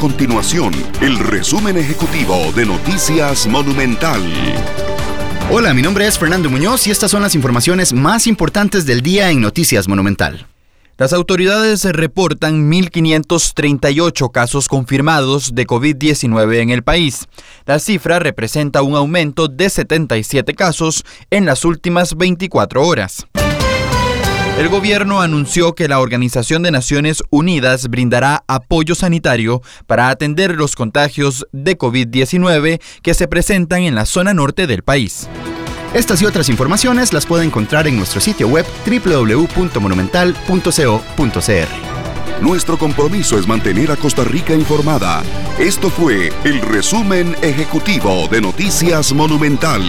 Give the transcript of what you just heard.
continuación el resumen ejecutivo de Noticias Monumental. Hola, mi nombre es Fernando Muñoz y estas son las informaciones más importantes del día en Noticias Monumental. Las autoridades reportan 1.538 casos confirmados de COVID-19 en el país. La cifra representa un aumento de 77 casos en las últimas 24 horas. El gobierno anunció que la Organización de Naciones Unidas brindará apoyo sanitario para atender los contagios de COVID-19 que se presentan en la zona norte del país. Estas y otras informaciones las puede encontrar en nuestro sitio web www.monumental.co.cr. Nuestro compromiso es mantener a Costa Rica informada. Esto fue el resumen ejecutivo de Noticias Monumental.